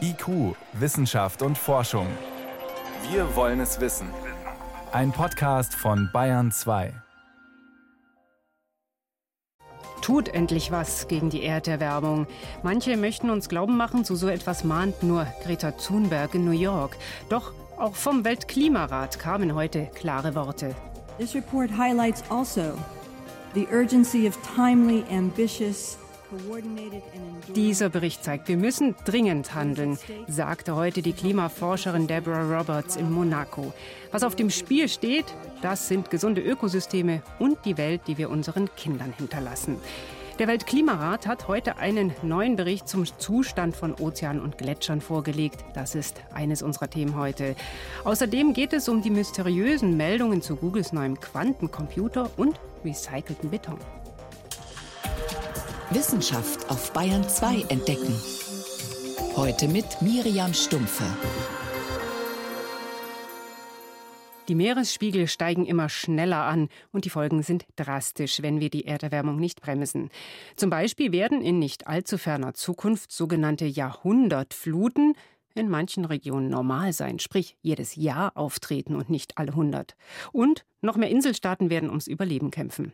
IQ, Wissenschaft und Forschung. Wir wollen es wissen. Ein Podcast von Bayern 2. Tut endlich was gegen die Erderwärmung. Manche möchten uns glauben machen, zu so etwas mahnt nur Greta Thunberg in New York. Doch auch vom Weltklimarat kamen heute klare Worte. This report highlights also the urgency of timely, ambitious dieser Bericht zeigt, wir müssen dringend handeln, sagte heute die Klimaforscherin Deborah Roberts in Monaco. Was auf dem Spiel steht, das sind gesunde Ökosysteme und die Welt, die wir unseren Kindern hinterlassen. Der Weltklimarat hat heute einen neuen Bericht zum Zustand von Ozeanen und Gletschern vorgelegt. Das ist eines unserer Themen heute. Außerdem geht es um die mysteriösen Meldungen zu Googles neuem Quantencomputer und recycelten Beton. Wissenschaft auf Bayern 2 entdecken. Heute mit Miriam Stumpfe. Die Meeresspiegel steigen immer schneller an und die Folgen sind drastisch, wenn wir die Erderwärmung nicht bremsen. Zum Beispiel werden in nicht allzu ferner Zukunft sogenannte Jahrhundertfluten in manchen Regionen normal sein, sprich jedes Jahr auftreten und nicht alle hundert. Und noch mehr Inselstaaten werden ums Überleben kämpfen.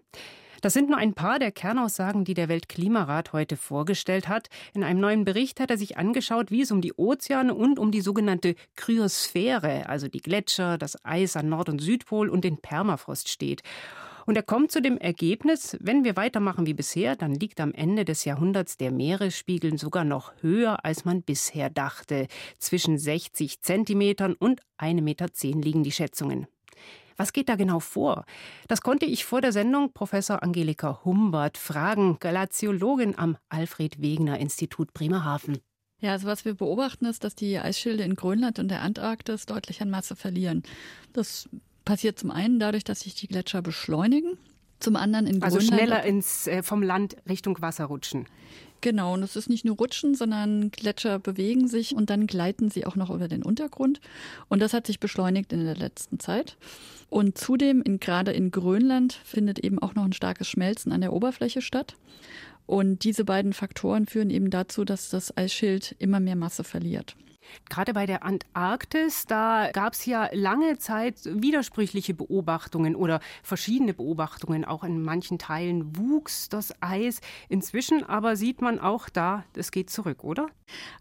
Das sind nur ein paar der Kernaussagen, die der Weltklimarat heute vorgestellt hat. In einem neuen Bericht hat er sich angeschaut, wie es um die Ozeane und um die sogenannte Kryosphäre, also die Gletscher, das Eis an Nord- und Südpol und den Permafrost steht. Und er kommt zu dem Ergebnis, wenn wir weitermachen wie bisher, dann liegt am Ende des Jahrhunderts der Meeresspiegel sogar noch höher, als man bisher dachte. Zwischen 60 Zentimetern und 1,10 Meter liegen die Schätzungen. Was geht da genau vor? Das konnte ich vor der Sendung Professor Angelika Humbert fragen, Glaziologin am Alfred Wegener Institut Bremerhaven. Ja, also was wir beobachten ist, dass die Eisschilde in Grönland und der Antarktis deutlich an Masse verlieren. Das passiert zum einen dadurch, dass sich die Gletscher beschleunigen, zum anderen in also Grönland. Also schneller ins, äh, vom Land Richtung Wasser rutschen. Genau, und es ist nicht nur Rutschen, sondern Gletscher bewegen sich und dann gleiten sie auch noch über den Untergrund. Und das hat sich beschleunigt in der letzten Zeit. Und zudem, in, gerade in Grönland, findet eben auch noch ein starkes Schmelzen an der Oberfläche statt. Und diese beiden Faktoren führen eben dazu, dass das Eisschild immer mehr Masse verliert. Gerade bei der Antarktis, da gab es ja lange Zeit widersprüchliche Beobachtungen oder verschiedene Beobachtungen. Auch in manchen Teilen wuchs das Eis. Inzwischen aber sieht man auch da, es geht zurück, oder?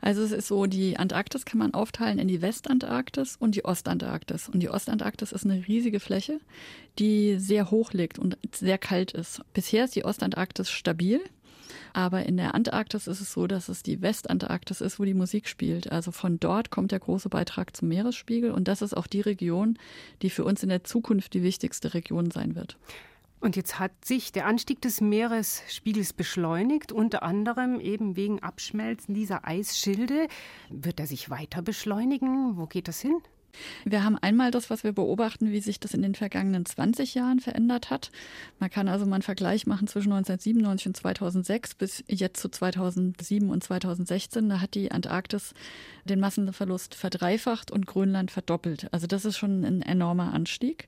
Also es ist so, die Antarktis kann man aufteilen in die Westantarktis und die Ostantarktis. Und die Ostantarktis ist eine riesige Fläche, die sehr hoch liegt und sehr kalt ist. Bisher ist die Ostantarktis stabil. Aber in der Antarktis ist es so, dass es die Westantarktis ist, wo die Musik spielt. Also von dort kommt der große Beitrag zum Meeresspiegel. Und das ist auch die Region, die für uns in der Zukunft die wichtigste Region sein wird. Und jetzt hat sich der Anstieg des Meeresspiegels beschleunigt, unter anderem eben wegen Abschmelzen dieser Eisschilde. Wird er sich weiter beschleunigen? Wo geht das hin? Wir haben einmal das, was wir beobachten, wie sich das in den vergangenen 20 Jahren verändert hat. Man kann also mal einen Vergleich machen zwischen 1997 und 2006 bis jetzt zu 2007 und 2016. Da hat die Antarktis den Massenverlust verdreifacht und Grönland verdoppelt. Also das ist schon ein enormer Anstieg.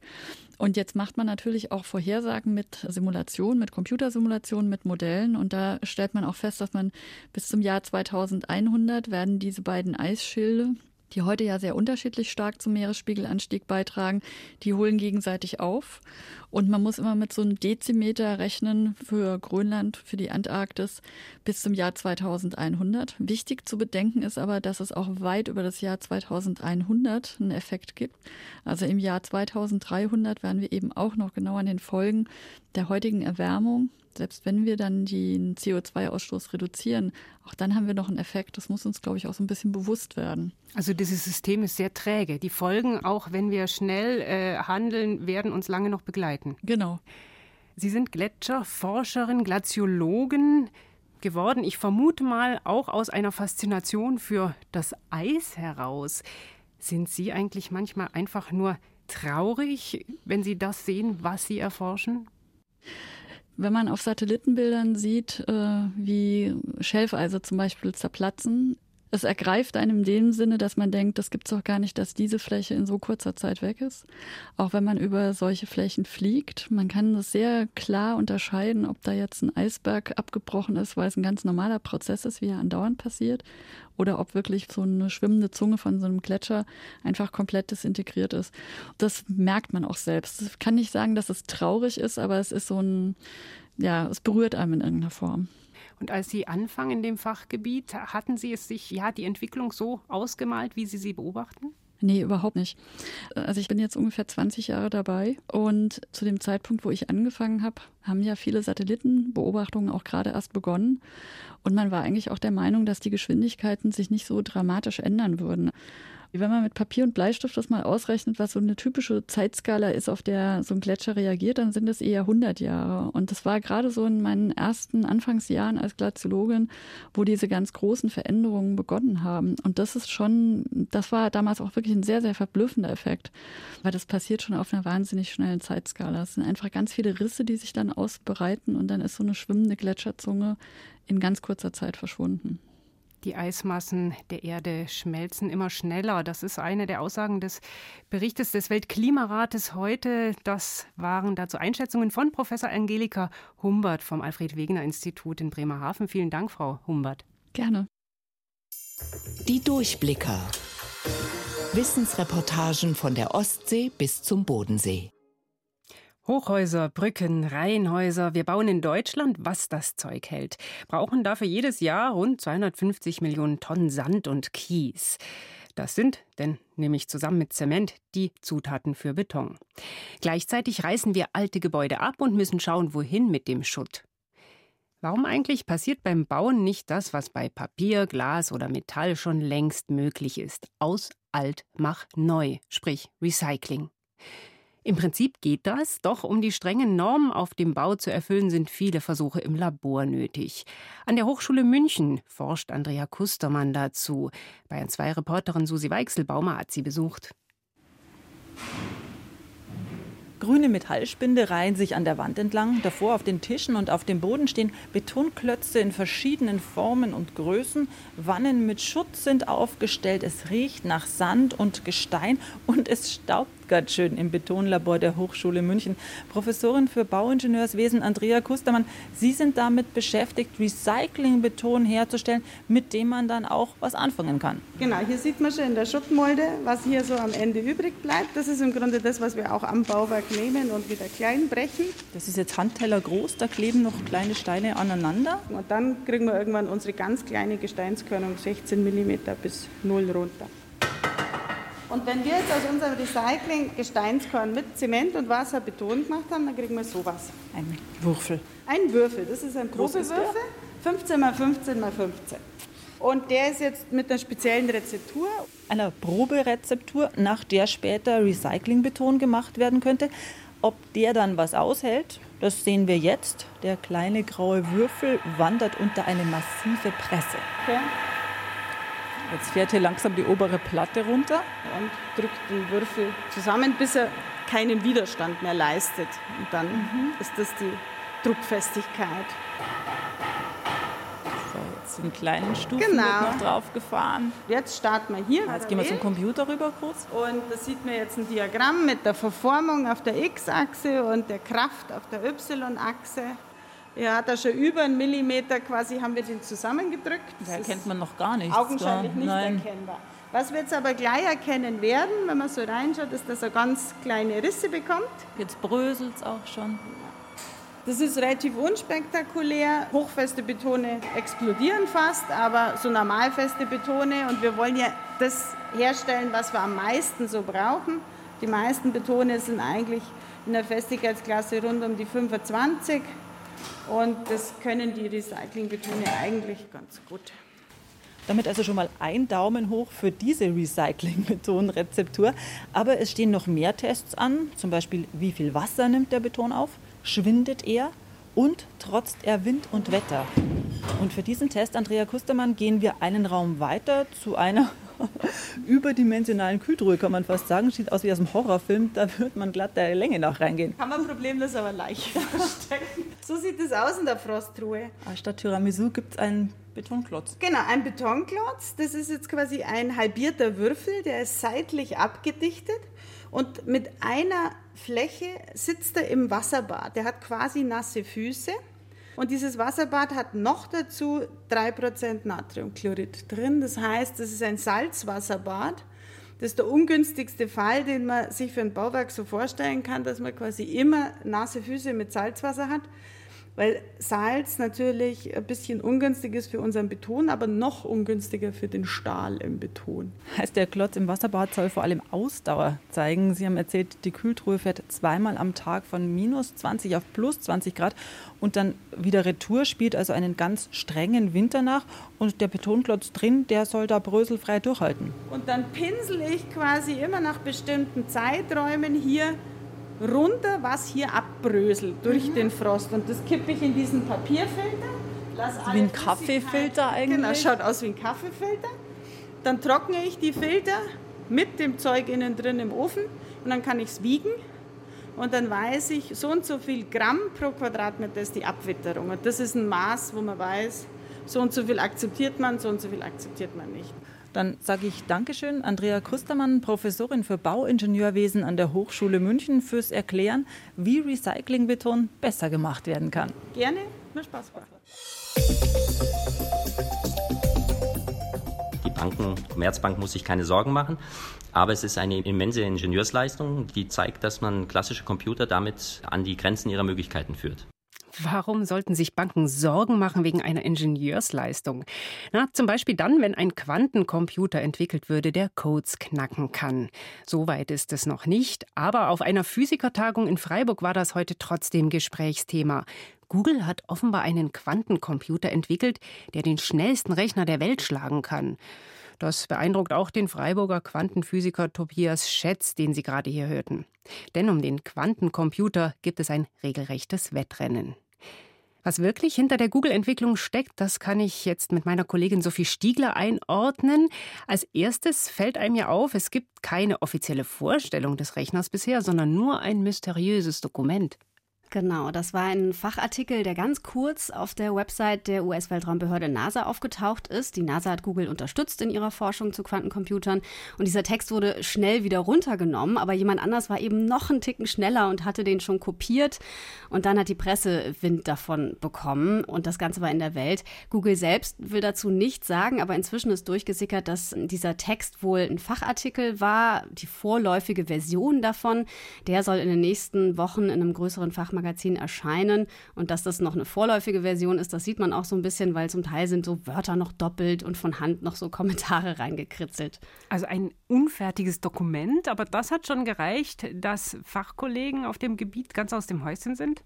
Und jetzt macht man natürlich auch Vorhersagen mit Simulationen, mit Computersimulationen, mit Modellen. Und da stellt man auch fest, dass man bis zum Jahr 2100 werden diese beiden Eisschilde, die heute ja sehr unterschiedlich stark zum Meeresspiegelanstieg beitragen, die holen gegenseitig auf. Und man muss immer mit so einem Dezimeter rechnen für Grönland, für die Antarktis bis zum Jahr 2100. Wichtig zu bedenken ist aber, dass es auch weit über das Jahr 2100 einen Effekt gibt. Also im Jahr 2300 werden wir eben auch noch genau an den Folgen der heutigen Erwärmung selbst wenn wir dann den CO2-Ausstoß reduzieren, auch dann haben wir noch einen Effekt. Das muss uns, glaube ich, auch so ein bisschen bewusst werden. Also dieses System ist sehr träge. Die Folgen, auch wenn wir schnell äh, handeln, werden uns lange noch begleiten. Genau. Sie sind Gletscherforscherin, Glaziologin geworden. Ich vermute mal auch aus einer Faszination für das Eis heraus. Sind Sie eigentlich manchmal einfach nur traurig, wenn Sie das sehen, was Sie erforschen? Wenn man auf Satellitenbildern sieht, äh, wie Schelfeise zum Beispiel zerplatzen, Es ergreift einem in dem Sinne, dass man denkt, das gibt es doch gar nicht, dass diese Fläche in so kurzer Zeit weg ist. Auch wenn man über solche Flächen fliegt, man kann das sehr klar unterscheiden, ob da jetzt ein Eisberg abgebrochen ist, weil es ein ganz normaler Prozess ist, wie er andauernd passiert, oder ob wirklich so eine schwimmende Zunge von so einem Gletscher einfach komplett desintegriert ist. Das merkt man auch selbst. Ich kann nicht sagen, dass es traurig ist, aber es ist so ein, ja, es berührt einem in irgendeiner Form. Und als Sie anfangen in dem Fachgebiet, hatten Sie es sich, ja, die Entwicklung so ausgemalt, wie Sie sie beobachten? Nee, überhaupt nicht. Also ich bin jetzt ungefähr 20 Jahre dabei und zu dem Zeitpunkt, wo ich angefangen habe, haben ja viele Satellitenbeobachtungen auch gerade erst begonnen. Und man war eigentlich auch der Meinung, dass die Geschwindigkeiten sich nicht so dramatisch ändern würden. Wenn man mit Papier und Bleistift das mal ausrechnet, was so eine typische Zeitskala ist, auf der so ein Gletscher reagiert, dann sind es eher 100 Jahre. Und das war gerade so in meinen ersten Anfangsjahren als Glaziologin, wo diese ganz großen Veränderungen begonnen haben. Und das ist schon, das war damals auch wirklich ein sehr, sehr verblüffender Effekt, weil das passiert schon auf einer wahnsinnig schnellen Zeitskala. Es sind einfach ganz viele Risse, die sich dann ausbreiten und dann ist so eine schwimmende Gletscherzunge in ganz kurzer Zeit verschwunden. Die Eismassen der Erde schmelzen immer schneller. Das ist eine der Aussagen des Berichtes des Weltklimarates heute. Das waren dazu Einschätzungen von Professor Angelika Humbert vom Alfred Wegener Institut in Bremerhaven. Vielen Dank, Frau Humbert. Gerne. Die Durchblicker. Wissensreportagen von der Ostsee bis zum Bodensee. Hochhäuser, Brücken, Reihenhäuser. Wir bauen in Deutschland, was das Zeug hält. Brauchen dafür jedes Jahr rund 250 Millionen Tonnen Sand und Kies. Das sind, denn nämlich zusammen mit Zement, die Zutaten für Beton. Gleichzeitig reißen wir alte Gebäude ab und müssen schauen, wohin mit dem Schutt. Warum eigentlich passiert beim Bauen nicht das, was bei Papier, Glas oder Metall schon längst möglich ist? Aus alt mach neu, sprich Recycling. Im Prinzip geht das, doch um die strengen Normen auf dem Bau zu erfüllen, sind viele Versuche im Labor nötig. An der Hochschule München forscht Andrea Kustermann dazu. Bayern 2 Reporterin Susi Weichselbaumer hat sie besucht. Grüne Metallspinde reihen sich an der Wand entlang. Davor auf den Tischen und auf dem Boden stehen Betonklötze in verschiedenen Formen und Größen. Wannen mit Schutz sind aufgestellt. Es riecht nach Sand und Gestein und es staubt ganz schön im Betonlabor der Hochschule München. Professorin für Bauingenieurswesen Andrea Kustermann, Sie sind damit beschäftigt, Recyclingbeton herzustellen, mit dem man dann auch was anfangen kann. Genau, hier sieht man schon in der Schuttmolde, was hier so am Ende übrig bleibt. Das ist im Grunde das, was wir auch am Bauwerk nehmen und wieder klein brechen. Das ist jetzt Handteller groß, da kleben noch kleine Steine aneinander. Und dann kriegen wir irgendwann unsere ganz kleine Gesteinskörnung 16 mm bis 0 runter. Und wenn wir jetzt aus unserem Recycling Gesteinskorn mit Zement und Wasser Beton gemacht haben, dann kriegen wir sowas. Ein Würfel. Ein Würfel, das ist ein Probewürfel, 15 mal 15 mal 15. Und der ist jetzt mit einer speziellen Rezeptur. Einer Proberezeptur, nach der später Recyclingbeton gemacht werden könnte. Ob der dann was aushält, das sehen wir jetzt. Der kleine graue Würfel wandert unter eine massive Presse. Okay. Jetzt fährt hier langsam die obere Platte runter und drückt den Würfel zusammen, bis er keinen Widerstand mehr leistet. Und dann mhm. ist das die Druckfestigkeit. So, jetzt den kleinen Stufen genau. noch drauf gefahren. Jetzt starten wir hier. Jetzt gehen wir zum Computer rüber kurz. Und da sieht man jetzt ein Diagramm mit der Verformung auf der X-Achse und der Kraft auf der Y-Achse. Ja, da schon über einen Millimeter quasi haben wir den zusammengedrückt. Das erkennt man noch gar nicht. Augenscheinlich nicht Nein. erkennbar. Was wir jetzt aber gleich erkennen werden, wenn man so reinschaut, ist, dass er ganz kleine Risse bekommt. Jetzt bröselt es auch schon. Das ist relativ unspektakulär. Hochfeste Betone explodieren fast, aber so normalfeste Betone. Und wir wollen ja das herstellen, was wir am meisten so brauchen. Die meisten Betone sind eigentlich in der Festigkeitsklasse rund um die 25. Und das können die Recyclingbetone eigentlich ganz gut. Damit also schon mal ein Daumen hoch für diese Recycling-Beton-Rezeptur. Aber es stehen noch mehr Tests an, zum Beispiel wie viel Wasser nimmt der Beton auf, schwindet er und trotzt er Wind und Wetter. Und für diesen Test, Andrea Kustermann, gehen wir einen Raum weiter zu einer überdimensionalen Kühltruhe, kann man fast sagen. Sieht aus wie aus einem Horrorfilm, da wird man glatt der Länge nach reingehen. Kann man problemlos aber leicht verstecken. So sieht es aus in der Frosttruhe. Ah, statt Tiramisu gibt es einen Betonklotz. Genau, ein Betonklotz. Das ist jetzt quasi ein halbierter Würfel, der ist seitlich abgedichtet und mit einer Fläche sitzt er im Wasserbad. Der hat quasi nasse Füße. Und dieses Wasserbad hat noch dazu 3% Natriumchlorid drin. Das heißt, es ist ein Salzwasserbad. Das ist der ungünstigste Fall, den man sich für ein Bauwerk so vorstellen kann, dass man quasi immer nasse Füße mit Salzwasser hat weil Salz natürlich ein bisschen ungünstig ist für unseren Beton, aber noch ungünstiger für den Stahl im Beton. Heißt, der Klotz im Wasserbad soll vor allem Ausdauer zeigen. Sie haben erzählt, die Kühltruhe fährt zweimal am Tag von minus 20 auf plus 20 Grad und dann wieder Retour, spielt also einen ganz strengen Winter nach und der Betonklotz drin, der soll da bröselfrei durchhalten. Und dann pinsel ich quasi immer nach bestimmten Zeiträumen hier runter, was hier abbröselt durch mhm. den Frost. Und das kippe ich in diesen Papierfilter. wie ein Kaffeefilter eigentlich? Genau, schaut aus wie ein Kaffeefilter. Dann trockne ich die Filter mit dem Zeug innen drin im Ofen und dann kann ich es wiegen. Und dann weiß ich, so und so viel Gramm pro Quadratmeter ist die Abwitterung. Und das ist ein Maß, wo man weiß, so und so viel akzeptiert man, so und so viel akzeptiert man nicht. Dann sage ich Dankeschön, Andrea Krüstermann, Professorin für Bauingenieurwesen an der Hochschule München, fürs Erklären, wie Recyclingbeton besser gemacht werden kann. Gerne, mir Spaß gemacht. Die Banken, Commerzbank muss sich keine Sorgen machen. Aber es ist eine immense Ingenieursleistung, die zeigt, dass man klassische Computer damit an die Grenzen ihrer Möglichkeiten führt. Warum sollten sich Banken Sorgen machen wegen einer Ingenieursleistung? Na, zum Beispiel dann, wenn ein Quantencomputer entwickelt würde, der Codes knacken kann. Soweit ist es noch nicht, aber auf einer Physikertagung in Freiburg war das heute trotzdem Gesprächsthema. Google hat offenbar einen Quantencomputer entwickelt, der den schnellsten Rechner der Welt schlagen kann. Das beeindruckt auch den Freiburger Quantenphysiker Tobias Schätz, den Sie gerade hier hörten. Denn um den Quantencomputer gibt es ein regelrechtes Wettrennen. Was wirklich hinter der Google-Entwicklung steckt, das kann ich jetzt mit meiner Kollegin Sophie Stiegler einordnen. Als erstes fällt einem ja auf, es gibt keine offizielle Vorstellung des Rechners bisher, sondern nur ein mysteriöses Dokument. Genau, das war ein Fachartikel, der ganz kurz auf der Website der US-Weltraumbehörde NASA aufgetaucht ist. Die NASA hat Google unterstützt in ihrer Forschung zu Quantencomputern und dieser Text wurde schnell wieder runtergenommen, aber jemand anders war eben noch einen Ticken schneller und hatte den schon kopiert und dann hat die Presse Wind davon bekommen und das Ganze war in der Welt. Google selbst will dazu nichts sagen, aber inzwischen ist durchgesickert, dass dieser Text wohl ein Fachartikel war, die vorläufige Version davon. Der soll in den nächsten Wochen in einem größeren Fachmagazin Fachmagazin erscheinen. Und dass das noch eine vorläufige Version ist, das sieht man auch so ein bisschen, weil zum Teil sind so Wörter noch doppelt und von Hand noch so Kommentare reingekritzelt. Also ein unfertiges Dokument, aber das hat schon gereicht, dass Fachkollegen auf dem Gebiet ganz aus dem Häuschen sind?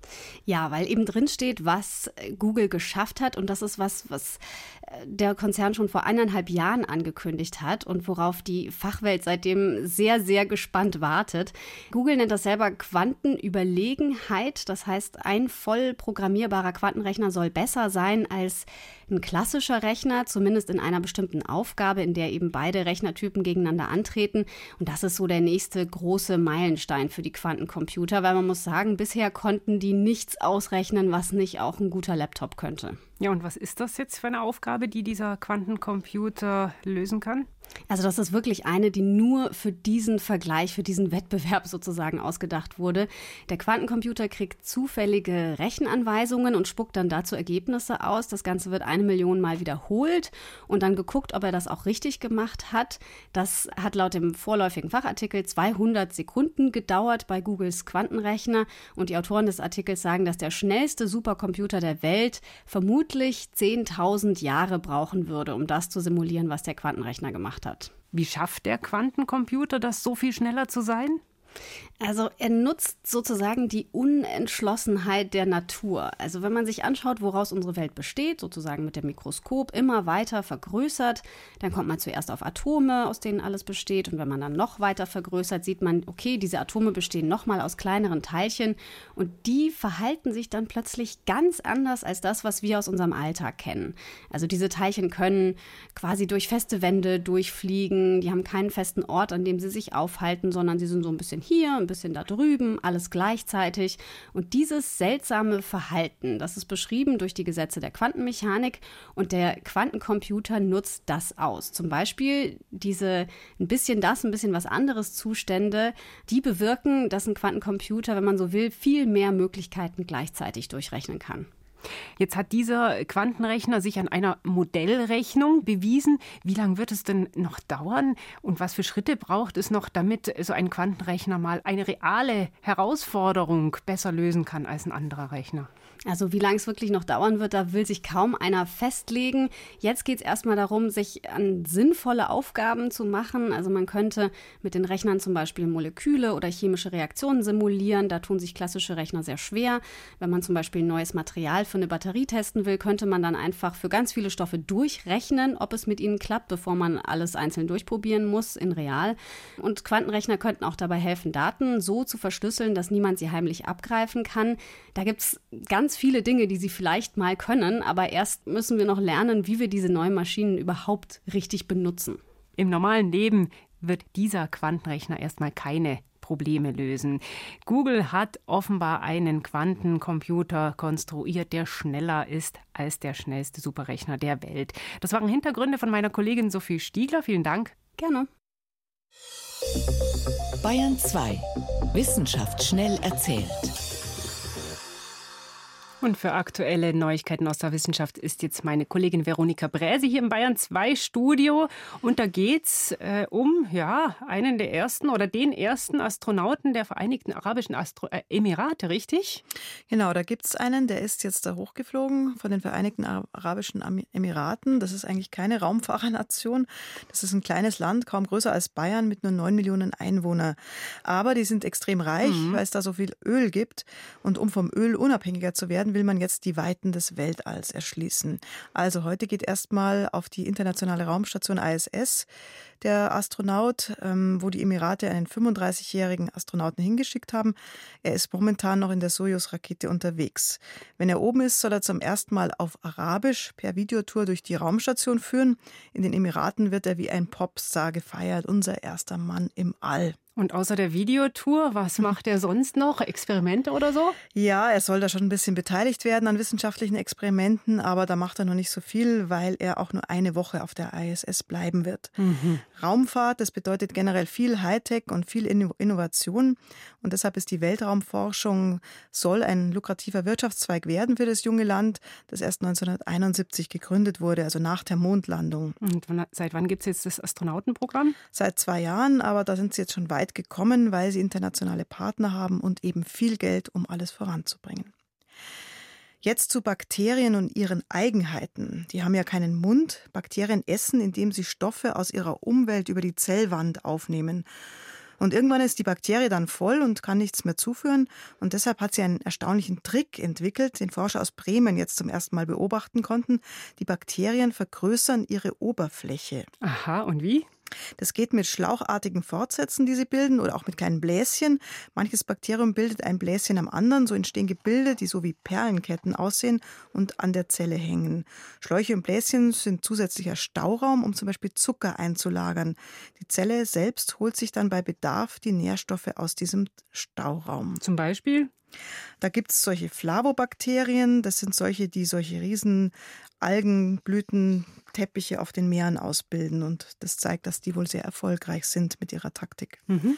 Ja, weil eben drin steht, was Google geschafft hat. Und das ist was, was äh, der Konzern schon vor eineinhalb Jahren angekündigt hat und worauf die Fachwelt seitdem sehr, sehr gespannt wartet. Google nennt das selber Quantenüberlegenheit. Das heißt, ein voll programmierbarer Quantenrechner soll besser sein als ein klassischer Rechner, zumindest in einer bestimmten Aufgabe, in der eben beide Rechnertypen gegeneinander antreten. Und das ist so der nächste große Meilenstein für die Quantencomputer, weil man muss sagen, bisher konnten die nichts ausrechnen, was nicht auch ein guter Laptop könnte. Ja, und was ist das jetzt für eine Aufgabe, die dieser Quantencomputer lösen kann? Also das ist wirklich eine, die nur für diesen Vergleich, für diesen Wettbewerb sozusagen ausgedacht wurde. Der Quantencomputer kriegt zufällige Rechenanweisungen und spuckt dann dazu Ergebnisse aus. Das Ganze wird eine Million Mal wiederholt und dann geguckt, ob er das auch richtig gemacht hat. Das hat laut dem vorläufigen Fachartikel 200 Sekunden gedauert bei Googles Quantenrechner und die Autoren des Artikels sagen, dass der schnellste Supercomputer der Welt vermutlich 10.000 Jahre brauchen würde, um das zu simulieren, was der Quantenrechner gemacht hat. Wie schafft der Quantencomputer das so viel schneller zu sein? Also er nutzt sozusagen die Unentschlossenheit der Natur. Also wenn man sich anschaut, woraus unsere Welt besteht, sozusagen mit dem Mikroskop immer weiter vergrößert, dann kommt man zuerst auf Atome, aus denen alles besteht. Und wenn man dann noch weiter vergrößert, sieht man, okay, diese Atome bestehen nochmal aus kleineren Teilchen und die verhalten sich dann plötzlich ganz anders als das, was wir aus unserem Alltag kennen. Also diese Teilchen können quasi durch feste Wände durchfliegen, die haben keinen festen Ort, an dem sie sich aufhalten, sondern sie sind so ein bisschen hier, ein bisschen da drüben, alles gleichzeitig. Und dieses seltsame Verhalten, das ist beschrieben durch die Gesetze der Quantenmechanik und der Quantencomputer nutzt das aus. Zum Beispiel diese ein bisschen das, ein bisschen was anderes Zustände, die bewirken, dass ein Quantencomputer, wenn man so will, viel mehr Möglichkeiten gleichzeitig durchrechnen kann. Jetzt hat dieser Quantenrechner sich an einer Modellrechnung bewiesen. Wie lange wird es denn noch dauern und was für Schritte braucht es noch, damit so ein Quantenrechner mal eine reale Herausforderung besser lösen kann als ein anderer Rechner? Also wie lange es wirklich noch dauern wird, da will sich kaum einer festlegen. Jetzt geht es erstmal darum, sich an sinnvolle Aufgaben zu machen. Also man könnte mit den Rechnern zum Beispiel Moleküle oder chemische Reaktionen simulieren. Da tun sich klassische Rechner sehr schwer. Wenn man zum Beispiel neues Material für eine Batterie testen will, könnte man dann einfach für ganz viele Stoffe durchrechnen, ob es mit ihnen klappt, bevor man alles einzeln durchprobieren muss in real. Und Quantenrechner könnten auch dabei helfen, Daten so zu verschlüsseln, dass niemand sie heimlich abgreifen kann. Da gibt es ganz viele Dinge, die sie vielleicht mal können, aber erst müssen wir noch lernen, wie wir diese neuen Maschinen überhaupt richtig benutzen. Im normalen Leben wird dieser Quantenrechner erstmal keine Probleme lösen. Google hat offenbar einen Quantencomputer konstruiert, der schneller ist als der schnellste Superrechner der Welt. Das waren Hintergründe von meiner Kollegin Sophie Stiegler. Vielen Dank. Gerne. Bayern 2. Wissenschaft schnell erzählt. Und für aktuelle Neuigkeiten aus der Wissenschaft ist jetzt meine Kollegin Veronika Bräse hier im Bayern 2 Studio. Und da geht es äh, um ja, einen der ersten oder den ersten Astronauten der Vereinigten Arabischen Astro äh, Emirate, richtig? Genau, da gibt es einen, der ist jetzt da hochgeflogen von den Vereinigten Arabischen Emiraten. Das ist eigentlich keine Raumfahrernation. Das ist ein kleines Land, kaum größer als Bayern mit nur 9 Millionen Einwohnern. Aber die sind extrem reich, mhm. weil es da so viel Öl gibt. Und um vom Öl unabhängiger zu werden, will man jetzt die Weiten des Weltalls erschließen. Also heute geht erstmal auf die internationale Raumstation ISS der Astronaut, ähm, wo die Emirate einen 35-jährigen Astronauten hingeschickt haben. Er ist momentan noch in der Soyuz-Rakete unterwegs. Wenn er oben ist, soll er zum ersten Mal auf Arabisch per Videotour durch die Raumstation führen. In den Emiraten wird er wie ein Popstar gefeiert, unser erster Mann im All. Und außer der Videotour, was macht er sonst noch? Experimente oder so? Ja, er soll da schon ein bisschen beteiligt werden an wissenschaftlichen Experimenten, aber da macht er noch nicht so viel, weil er auch nur eine Woche auf der ISS bleiben wird. Mhm. Raumfahrt, das bedeutet generell viel Hightech und viel Innovation. Und deshalb ist die Weltraumforschung, soll ein lukrativer Wirtschaftszweig werden für das junge Land, das erst 1971 gegründet wurde, also nach der Mondlandung. Und seit wann gibt es jetzt das Astronautenprogramm? Seit zwei Jahren, aber da sind sie jetzt schon weit weit gekommen, weil sie internationale Partner haben und eben viel Geld, um alles voranzubringen. Jetzt zu Bakterien und ihren Eigenheiten. Die haben ja keinen Mund. Bakterien essen, indem sie Stoffe aus ihrer Umwelt über die Zellwand aufnehmen. Und irgendwann ist die Bakterie dann voll und kann nichts mehr zuführen. Und deshalb hat sie einen erstaunlichen Trick entwickelt, den Forscher aus Bremen jetzt zum ersten Mal beobachten konnten. Die Bakterien vergrößern ihre Oberfläche. Aha, und wie? Das geht mit schlauchartigen Fortsätzen, die sie bilden, oder auch mit kleinen Bläschen. Manches Bakterium bildet ein Bläschen am anderen, so entstehen Gebilde, die so wie Perlenketten aussehen und an der Zelle hängen. Schläuche und Bläschen sind zusätzlicher Stauraum, um zum Beispiel Zucker einzulagern. Die Zelle selbst holt sich dann bei Bedarf die Nährstoffe aus diesem Stauraum. Zum Beispiel? Da gibt es solche Flavobakterien, das sind solche, die solche riesen Algenblüten Teppiche auf den Meeren ausbilden. Und das zeigt, dass die wohl sehr erfolgreich sind mit ihrer Taktik. Mhm.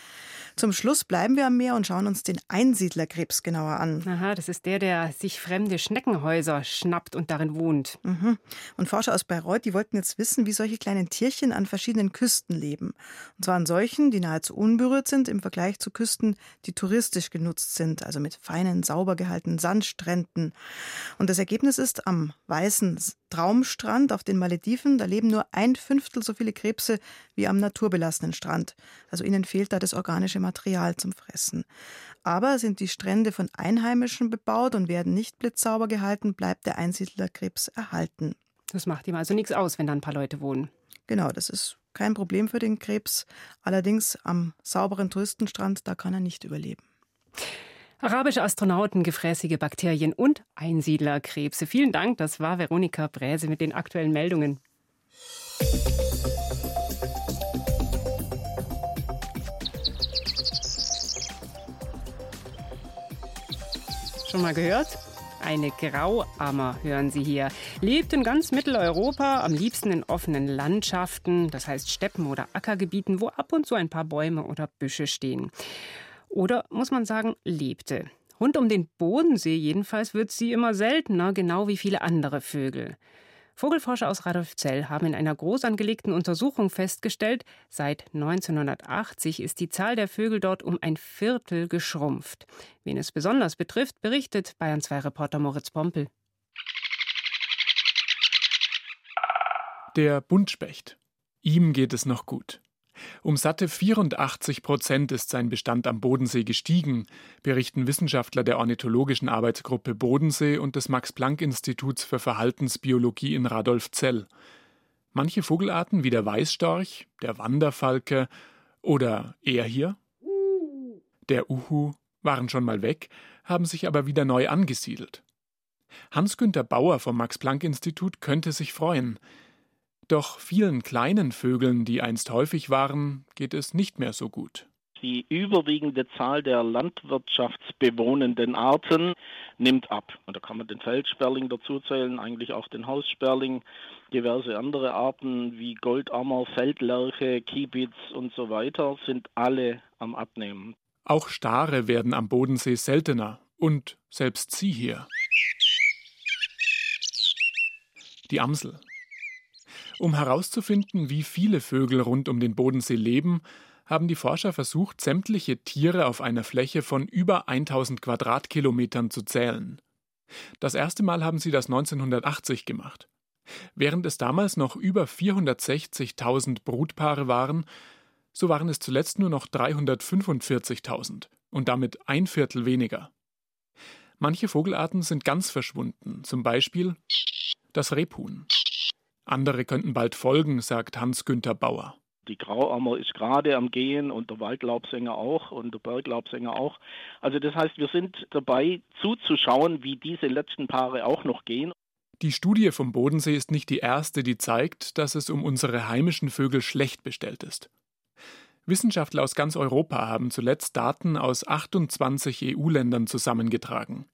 Zum Schluss bleiben wir am Meer und schauen uns den Einsiedlerkrebs genauer an. Aha, das ist der, der sich fremde Schneckenhäuser schnappt und darin wohnt. Mhm. Und Forscher aus Bayreuth, die wollten jetzt wissen, wie solche kleinen Tierchen an verschiedenen Küsten leben. Und zwar an solchen, die nahezu unberührt sind im Vergleich zu Küsten, die touristisch genutzt sind, also mit feinen, sauber gehaltenen Sandstränden. Und das Ergebnis ist, am weißen Traumstrand auf den Malediven, da leben nur ein Fünftel so viele Krebse wie am naturbelassenen Strand. Also ihnen fehlt da das organische Material zum Fressen. Aber sind die Strände von Einheimischen bebaut und werden nicht blitzsauber gehalten, bleibt der Einsiedlerkrebs erhalten. Das macht ihm also nichts aus, wenn da ein paar Leute wohnen. Genau, das ist kein Problem für den Krebs. Allerdings am sauberen Touristenstrand, da kann er nicht überleben. Arabische Astronauten, gefräßige Bakterien und Einsiedlerkrebse. Vielen Dank, das war Veronika Bräse mit den aktuellen Meldungen. Schon mal gehört? Eine Grauammer hören Sie hier. Lebt in ganz Mitteleuropa, am liebsten in offenen Landschaften, das heißt Steppen oder Ackergebieten, wo ab und zu ein paar Bäume oder Büsche stehen. Oder muss man sagen, lebte. Rund um den Bodensee jedenfalls wird sie immer seltener, genau wie viele andere Vögel. Vogelforscher aus Radolfzell haben in einer groß angelegten Untersuchung festgestellt, seit 1980 ist die Zahl der Vögel dort um ein Viertel geschrumpft. Wen es besonders betrifft, berichtet Bayern 2 Reporter Moritz Pompel. Der Buntspecht. Ihm geht es noch gut. Um satte 84 Prozent ist sein Bestand am Bodensee gestiegen, berichten Wissenschaftler der ornithologischen Arbeitsgruppe Bodensee und des Max-Planck-Instituts für Verhaltensbiologie in Radolfzell. Manche Vogelarten wie der Weißstorch, der Wanderfalke oder er hier, der Uhu, waren schon mal weg, haben sich aber wieder neu angesiedelt. Hans-Günter Bauer vom Max-Planck-Institut könnte sich freuen. Doch vielen kleinen Vögeln, die einst häufig waren, geht es nicht mehr so gut. Die überwiegende Zahl der landwirtschaftsbewohnenden Arten nimmt ab. Und da kann man den Feldsperling dazuzählen, eigentlich auch den Haussperling, diverse andere Arten wie Goldammer, Feldlerche, Kiebitz und so weiter sind alle am Abnehmen. Auch Stare werden am Bodensee seltener und selbst sie hier. Die Amsel, um herauszufinden, wie viele Vögel rund um den Bodensee leben, haben die Forscher versucht, sämtliche Tiere auf einer Fläche von über 1000 Quadratkilometern zu zählen. Das erste Mal haben sie das 1980 gemacht. Während es damals noch über 460.000 Brutpaare waren, so waren es zuletzt nur noch 345.000 und damit ein Viertel weniger. Manche Vogelarten sind ganz verschwunden, zum Beispiel das Rebhuhn. Andere könnten bald folgen, sagt Hans-Günther Bauer. Die Grauammer ist gerade am Gehen und der Waldlaubsänger auch und der Berglaubsänger auch. Also das heißt, wir sind dabei zuzuschauen, wie diese letzten Paare auch noch gehen. Die Studie vom Bodensee ist nicht die erste, die zeigt, dass es um unsere heimischen Vögel schlecht bestellt ist. Wissenschaftler aus ganz Europa haben zuletzt Daten aus 28 EU-Ländern zusammengetragen.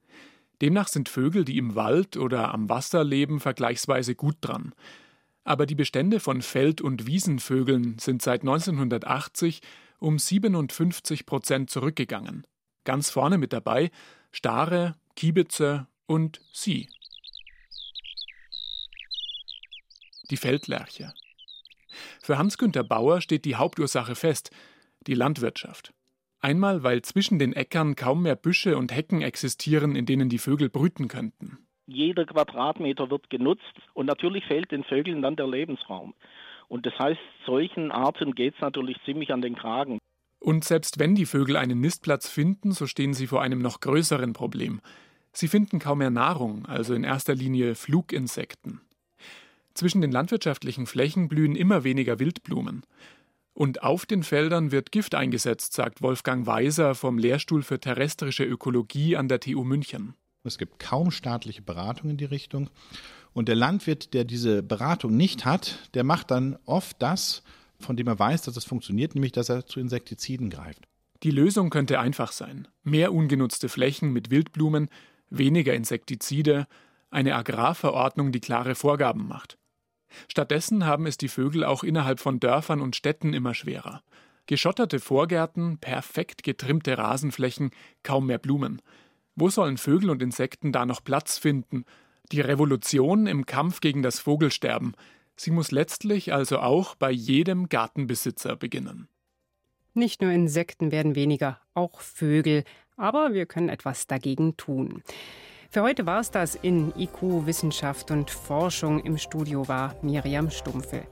Demnach sind Vögel, die im Wald oder am Wasser leben, vergleichsweise gut dran. Aber die Bestände von Feld- und Wiesenvögeln sind seit 1980 um 57 Prozent zurückgegangen. Ganz vorne mit dabei Stare, Kiebitze und Sie. Die Feldlerche. Für Hans-Günter Bauer steht die Hauptursache fest: die Landwirtschaft. Einmal, weil zwischen den Äckern kaum mehr Büsche und Hecken existieren, in denen die Vögel brüten könnten. Jeder Quadratmeter wird genutzt und natürlich fehlt den Vögeln dann der Lebensraum. Und das heißt, solchen Arten geht es natürlich ziemlich an den Kragen. Und selbst wenn die Vögel einen Nistplatz finden, so stehen sie vor einem noch größeren Problem. Sie finden kaum mehr Nahrung, also in erster Linie Fluginsekten. Zwischen den landwirtschaftlichen Flächen blühen immer weniger Wildblumen. Und auf den Feldern wird Gift eingesetzt, sagt Wolfgang Weiser vom Lehrstuhl für terrestrische Ökologie an der TU München. Es gibt kaum staatliche Beratung in die Richtung. Und der Landwirt, der diese Beratung nicht hat, der macht dann oft das, von dem er weiß, dass es funktioniert, nämlich dass er zu Insektiziden greift. Die Lösung könnte einfach sein. Mehr ungenutzte Flächen mit Wildblumen, weniger Insektizide, eine Agrarverordnung, die klare Vorgaben macht. Stattdessen haben es die Vögel auch innerhalb von Dörfern und Städten immer schwerer. Geschotterte Vorgärten, perfekt getrimmte Rasenflächen, kaum mehr Blumen. Wo sollen Vögel und Insekten da noch Platz finden? Die Revolution im Kampf gegen das Vogelsterben, sie muss letztlich also auch bei jedem Gartenbesitzer beginnen. Nicht nur Insekten werden weniger, auch Vögel. aber wir können etwas dagegen tun. Für heute war es das in IQ Wissenschaft und Forschung. Im Studio war Miriam Stumpfe.